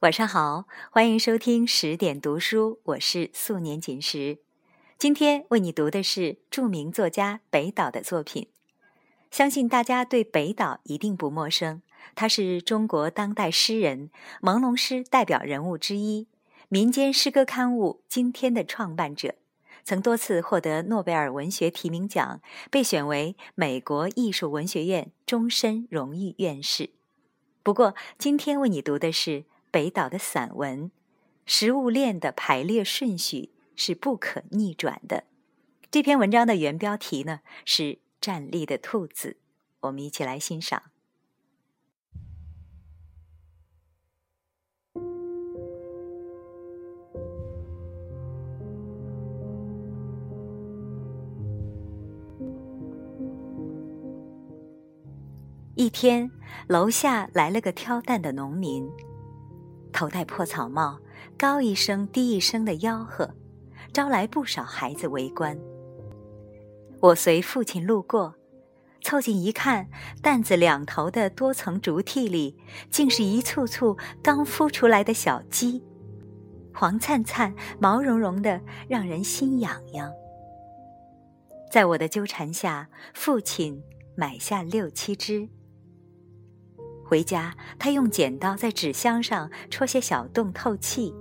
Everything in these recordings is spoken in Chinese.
晚上好，欢迎收听十点读书，我是素年锦时。今天为你读的是著名作家北岛的作品。相信大家对北岛一定不陌生，他是中国当代诗人、朦胧诗代表人物之一，民间诗歌刊物《今天》的创办者，曾多次获得诺贝尔文学提名奖，被选为美国艺术文学院终身荣誉院士。不过，今天为你读的是。北岛的散文，食物链的排列顺序是不可逆转的。这篇文章的原标题呢是“站立的兔子”，我们一起来欣赏。一天，楼下来了个挑担的农民。头戴破草帽，高一声低一声的吆喝，招来不少孩子围观。我随父亲路过，凑近一看，担子两头的多层竹屉里，竟是一簇簇刚孵出来的小鸡，黄灿灿、毛茸茸的，让人心痒痒。在我的纠缠下，父亲买下六七只。回家，他用剪刀在纸箱上戳些小洞透气，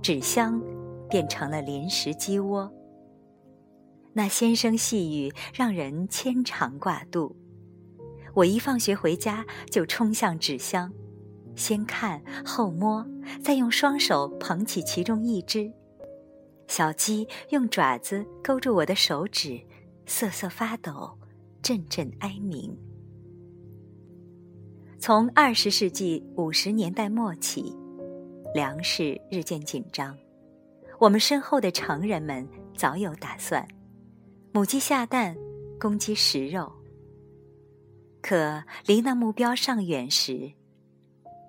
纸箱变成了临时鸡窝。那纤声细语让人牵肠挂肚。我一放学回家就冲向纸箱，先看后摸，再用双手捧起其中一只。小鸡用爪子勾住我的手指，瑟瑟发抖，阵阵哀鸣。从二十世纪五十年代末起，粮食日渐紧张。我们身后的成人们早有打算：母鸡下蛋，公鸡食肉。可离那目标尚远时，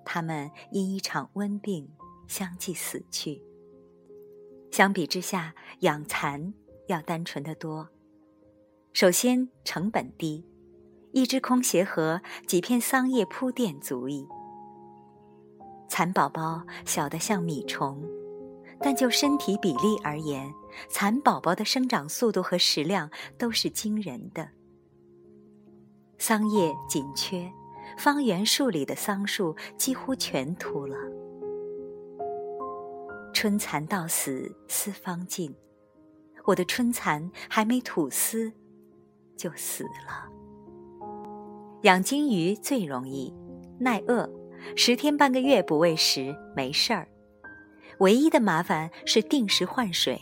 他们因一场瘟病相继死去。相比之下，养蚕要单纯的多。首先，成本低。一只空鞋盒，几片桑叶铺垫足矣。蚕宝宝小得像米虫，但就身体比例而言，蚕宝宝的生长速度和食量都是惊人的。桑叶紧缺，方圆数里的桑树几乎全秃了。春蚕到死丝方尽，我的春蚕还没吐丝，就死了。养金鱼最容易，耐饿，十天半个月不喂食没事儿。唯一的麻烦是定时换水，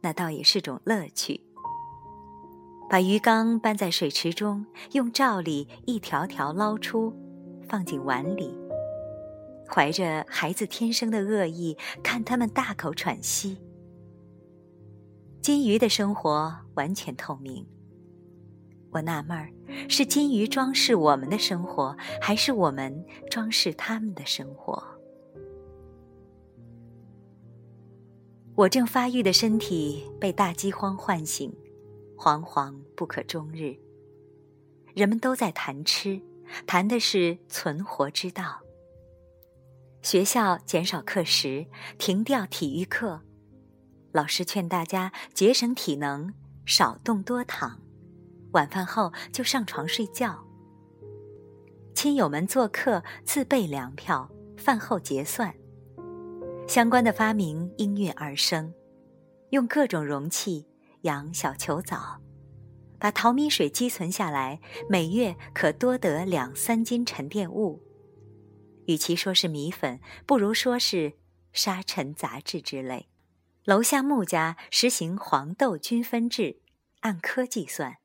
那倒也是种乐趣。把鱼缸搬在水池中，用罩里一条条捞出，放进碗里，怀着孩子天生的恶意，看他们大口喘息。金鱼的生活完全透明。我纳闷儿，是金鱼装饰我们的生活，还是我们装饰他们的生活？我正发育的身体被大饥荒唤醒，惶惶不可终日。人们都在谈吃，谈的是存活之道。学校减少课时，停掉体育课，老师劝大家节省体能，少动多躺。晚饭后就上床睡觉。亲友们做客自备粮票，饭后结算。相关的发明应运而生，用各种容器养小球藻，把淘米水积存下来，每月可多得两三斤沉淀物。与其说是米粉，不如说是沙尘杂质之类。楼下穆家实行黄豆均分制，按颗计算。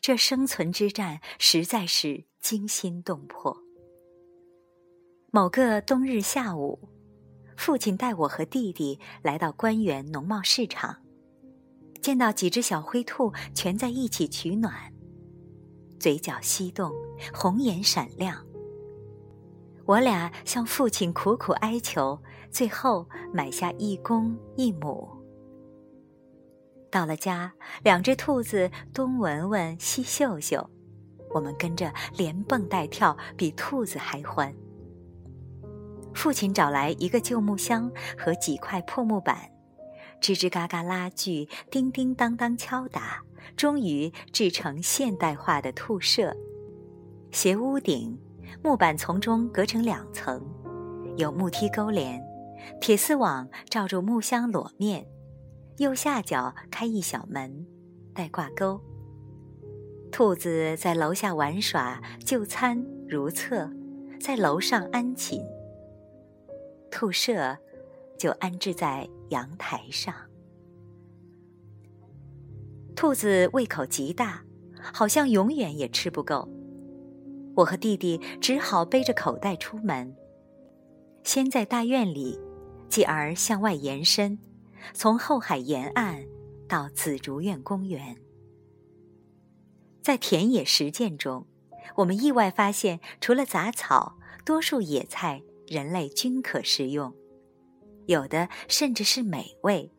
这生存之战实在是惊心动魄。某个冬日下午，父亲带我和弟弟来到官园农贸市场，见到几只小灰兔蜷在一起取暖，嘴角翕动，红眼闪亮。我俩向父亲苦苦哀求，最后买下一公一母。到了家，两只兔子东闻闻西嗅嗅，我们跟着连蹦带跳，比兔子还欢。父亲找来一个旧木箱和几块破木板，吱吱嘎嘎拉锯，叮叮当当敲打，终于制成现代化的兔舍。斜屋顶，木板从中隔成两层，有木梯勾连，铁丝网罩住木箱裸面，右下角开一小门，带挂钩。兔子在楼下玩耍、就餐、如厕，在楼上安寝。兔舍就安置在阳台上。兔子胃口极大，好像永远也吃不够。我和弟弟只好背着口袋出门，先在大院里，继而向外延伸，从后海沿岸到紫竹院公园。在田野实践中，我们意外发现，除了杂草，多数野菜人类均可食用，有的甚至是美味。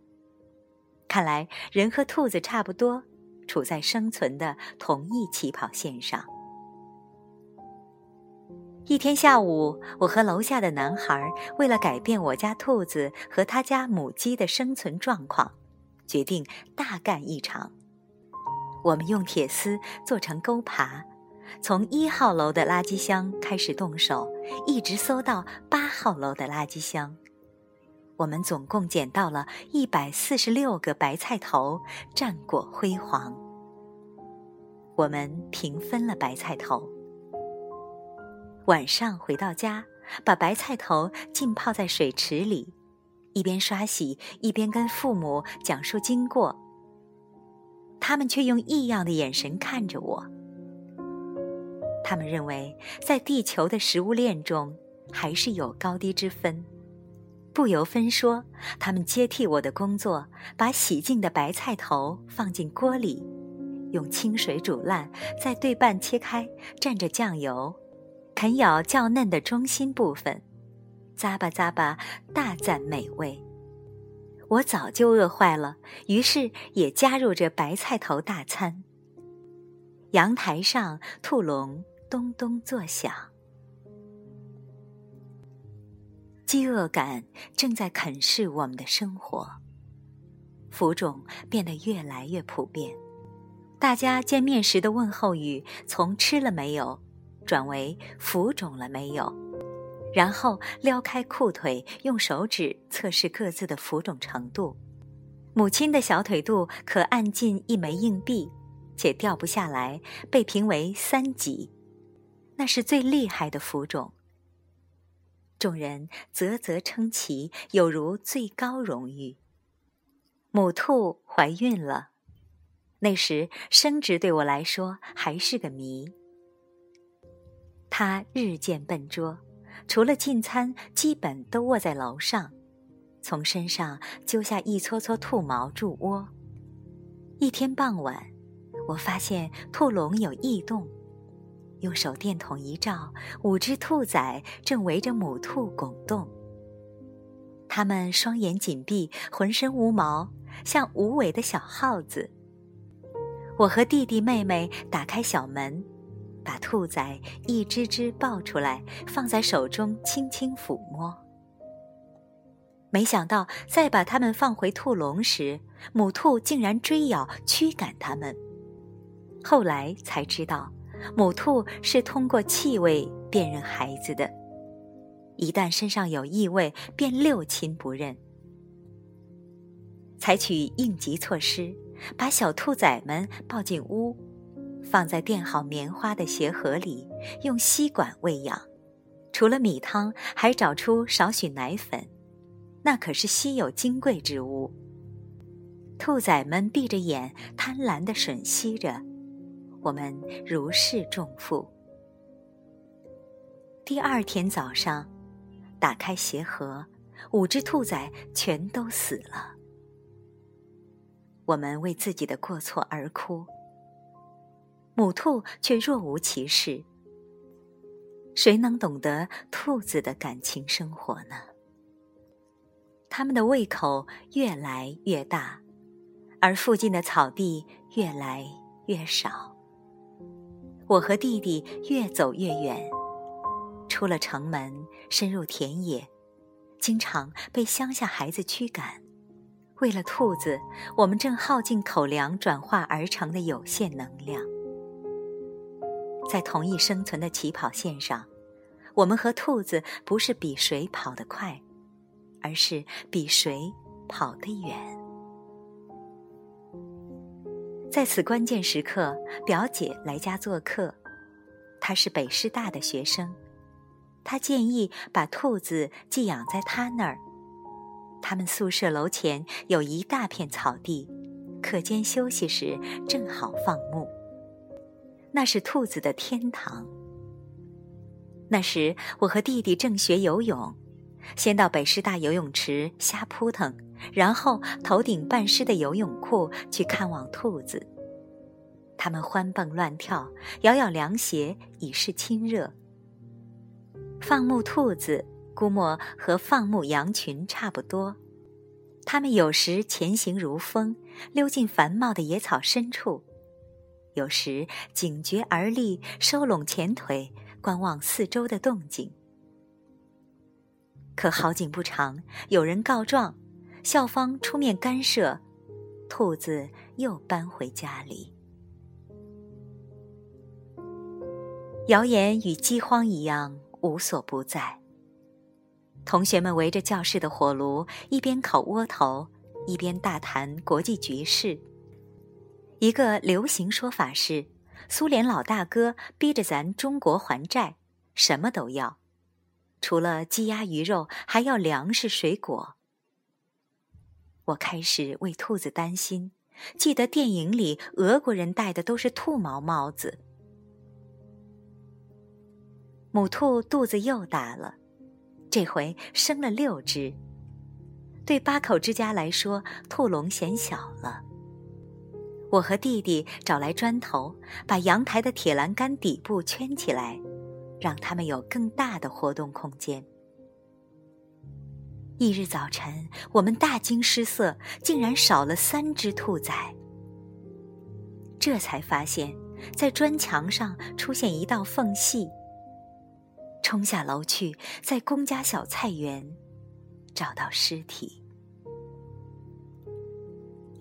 看来，人和兔子差不多，处在生存的同一起跑线上。一天下午，我和楼下的男孩为了改变我家兔子和他家母鸡的生存状况，决定大干一场。我们用铁丝做成钩耙，从一号楼的垃圾箱开始动手，一直搜到八号楼的垃圾箱。我们总共捡到了一百四十六个白菜头，战果辉煌。我们平分了白菜头。晚上回到家，把白菜头浸泡在水池里，一边刷洗一边跟父母讲述经过。他们却用异样的眼神看着我。他们认为，在地球的食物链中，还是有高低之分。不由分说，他们接替我的工作，把洗净的白菜头放进锅里，用清水煮烂，再对半切开，蘸着酱油。啃咬较嫩的中心部分，咂吧咂吧，大赞美味。我早就饿坏了，于是也加入这白菜头大餐。阳台上，兔笼咚咚作响，饥饿感正在啃噬我们的生活。浮肿变得越来越普遍，大家见面时的问候语从“吃了没有”。转为浮肿了没有？然后撩开裤腿，用手指测试各自的浮肿程度。母亲的小腿肚可按进一枚硬币，且掉不下来，被评为三级，那是最厉害的浮肿。众人啧啧称奇，有如最高荣誉。母兔怀孕了，那时生殖对我来说还是个谜。他日渐笨拙，除了进餐，基本都卧在楼上，从身上揪下一撮撮兔毛筑窝。一天傍晚，我发现兔笼有异动，用手电筒一照，五只兔崽正围着母兔拱动。它们双眼紧闭，浑身无毛，像无尾的小耗子。我和弟弟妹妹打开小门。把兔崽一只只抱出来，放在手中轻轻抚摸。没想到，再把它们放回兔笼时，母兔竟然追咬驱赶它们。后来才知道，母兔是通过气味辨认孩子的，一旦身上有异味，便六亲不认。采取应急措施，把小兔崽们抱进屋。放在垫好棉花的鞋盒里，用吸管喂养。除了米汤，还找出少许奶粉，那可是稀有金贵之物。兔崽们闭着眼，贪婪地吮吸着，我们如释重负。第二天早上，打开鞋盒，五只兔崽全都死了。我们为自己的过错而哭。母兔却若无其事。谁能懂得兔子的感情生活呢？它们的胃口越来越大，而附近的草地越来越少。我和弟弟越走越远，出了城门，深入田野，经常被乡下孩子驱赶。为了兔子，我们正耗尽口粮转化而成的有限能量。在同一生存的起跑线上，我们和兔子不是比谁跑得快，而是比谁跑得远。在此关键时刻，表姐来家做客，她是北师大的学生，她建议把兔子寄养在她那儿。他们宿舍楼前有一大片草地，课间休息时正好放牧。那是兔子的天堂。那时我和弟弟正学游泳，先到北师大游泳池瞎扑腾，然后头顶半湿的游泳裤去看望兔子。它们欢蹦乱跳，咬咬凉鞋以示亲热。放牧兔子。估摸和放牧羊群差不多，它们有时前行如风，溜进繁茂的野草深处；有时警觉而立，收拢前腿，观望四周的动静。可好景不长，有人告状，校方出面干涉，兔子又搬回家里。谣言与饥荒一样，无所不在。同学们围着教室的火炉，一边烤窝头，一边大谈国际局势。一个流行说法是，苏联老大哥逼着咱中国还债，什么都要，除了鸡鸭鱼肉，还要粮食水果。我开始为兔子担心，记得电影里俄国人戴的都是兔毛帽子。母兔肚子又大了。这回生了六只，对八口之家来说，兔笼显小了。我和弟弟找来砖头，把阳台的铁栏杆底部圈起来，让它们有更大的活动空间。一日早晨，我们大惊失色，竟然少了三只兔崽。这才发现，在砖墙上出现一道缝隙。冲下楼去，在公家小菜园找到尸体。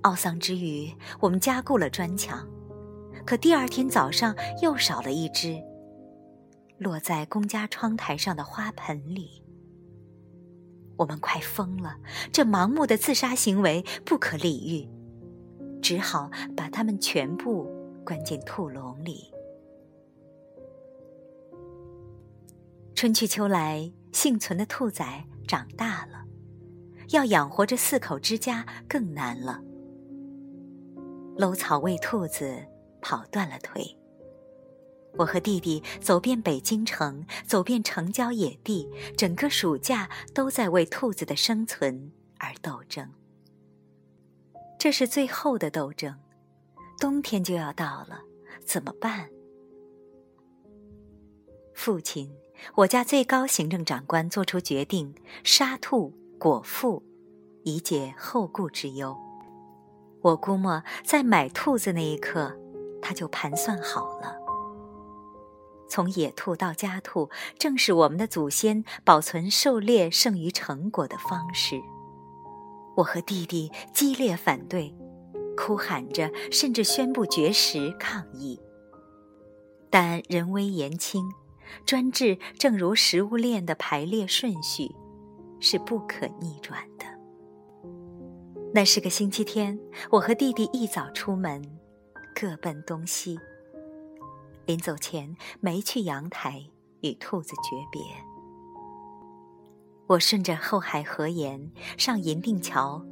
懊丧之余，我们加固了砖墙，可第二天早上又少了一只，落在公家窗台上的花盆里。我们快疯了，这盲目的自杀行为不可理喻，只好把它们全部关进兔笼里。春去秋来，幸存的兔崽长大了，要养活这四口之家更难了。搂草喂兔子，跑断了腿。我和弟弟走遍北京城，走遍城郊野地，整个暑假都在为兔子的生存而斗争。这是最后的斗争，冬天就要到了，怎么办？父亲。我家最高行政长官做出决定，杀兔果腹，以解后顾之忧。我估摸，在买兔子那一刻，他就盘算好了。从野兔到家兔，正是我们的祖先保存狩猎剩余成果的方式。我和弟弟激烈反对，哭喊着，甚至宣布绝食抗议。但人微言轻。专制正如食物链的排列顺序，是不可逆转的。那是个星期天，我和弟弟一早出门，各奔东西。临走前，没去阳台与兔子诀别。我顺着后海河沿上银锭桥，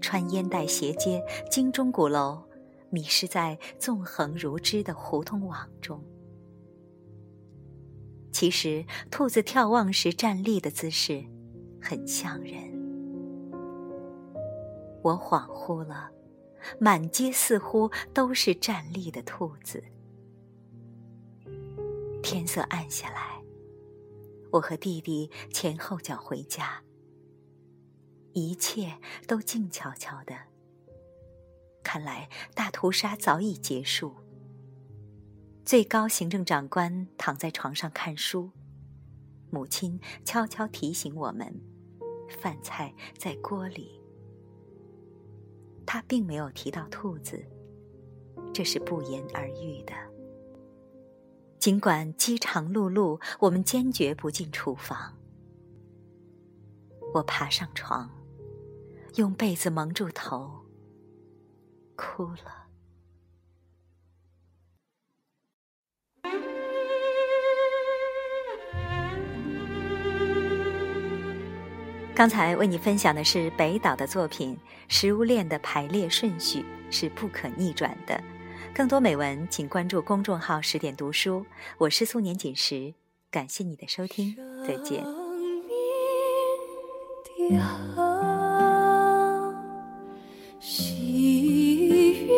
穿烟袋斜街，经钟鼓楼，迷失在纵横如织的胡同网中。其实，兔子眺望时站立的姿势，很像人。我恍惚了，满街似乎都是站立的兔子。天色暗下来，我和弟弟前后脚回家，一切都静悄悄的。看来大屠杀早已结束。最高行政长官躺在床上看书，母亲悄悄提醒我们：饭菜在锅里。他并没有提到兔子，这是不言而喻的。尽管饥肠辘辘，我们坚决不进厨房。我爬上床，用被子蒙住头，哭了。刚才为你分享的是北岛的作品《食物链的排列顺序是不可逆转的》。更多美文，请关注公众号“十点读书”。我是素年锦时，感谢你的收听，再见。明的。好。月的。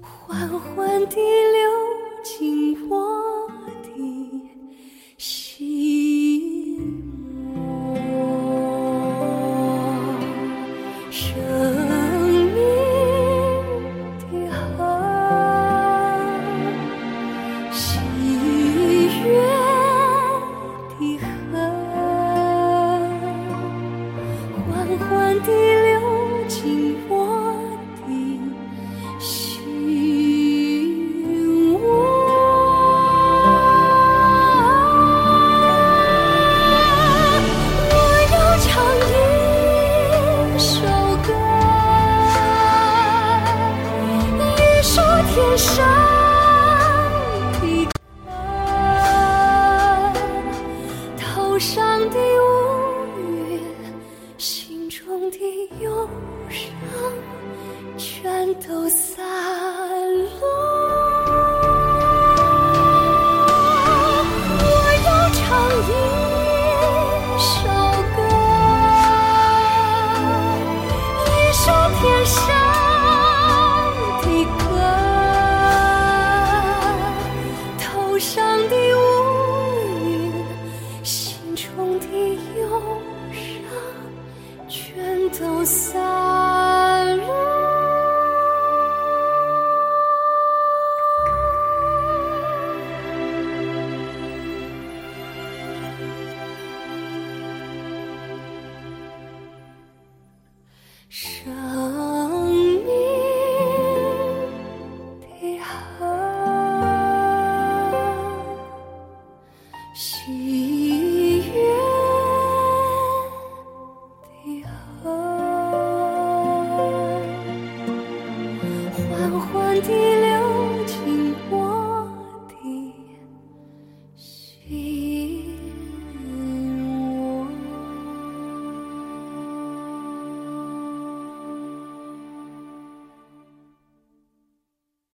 缓缓的舍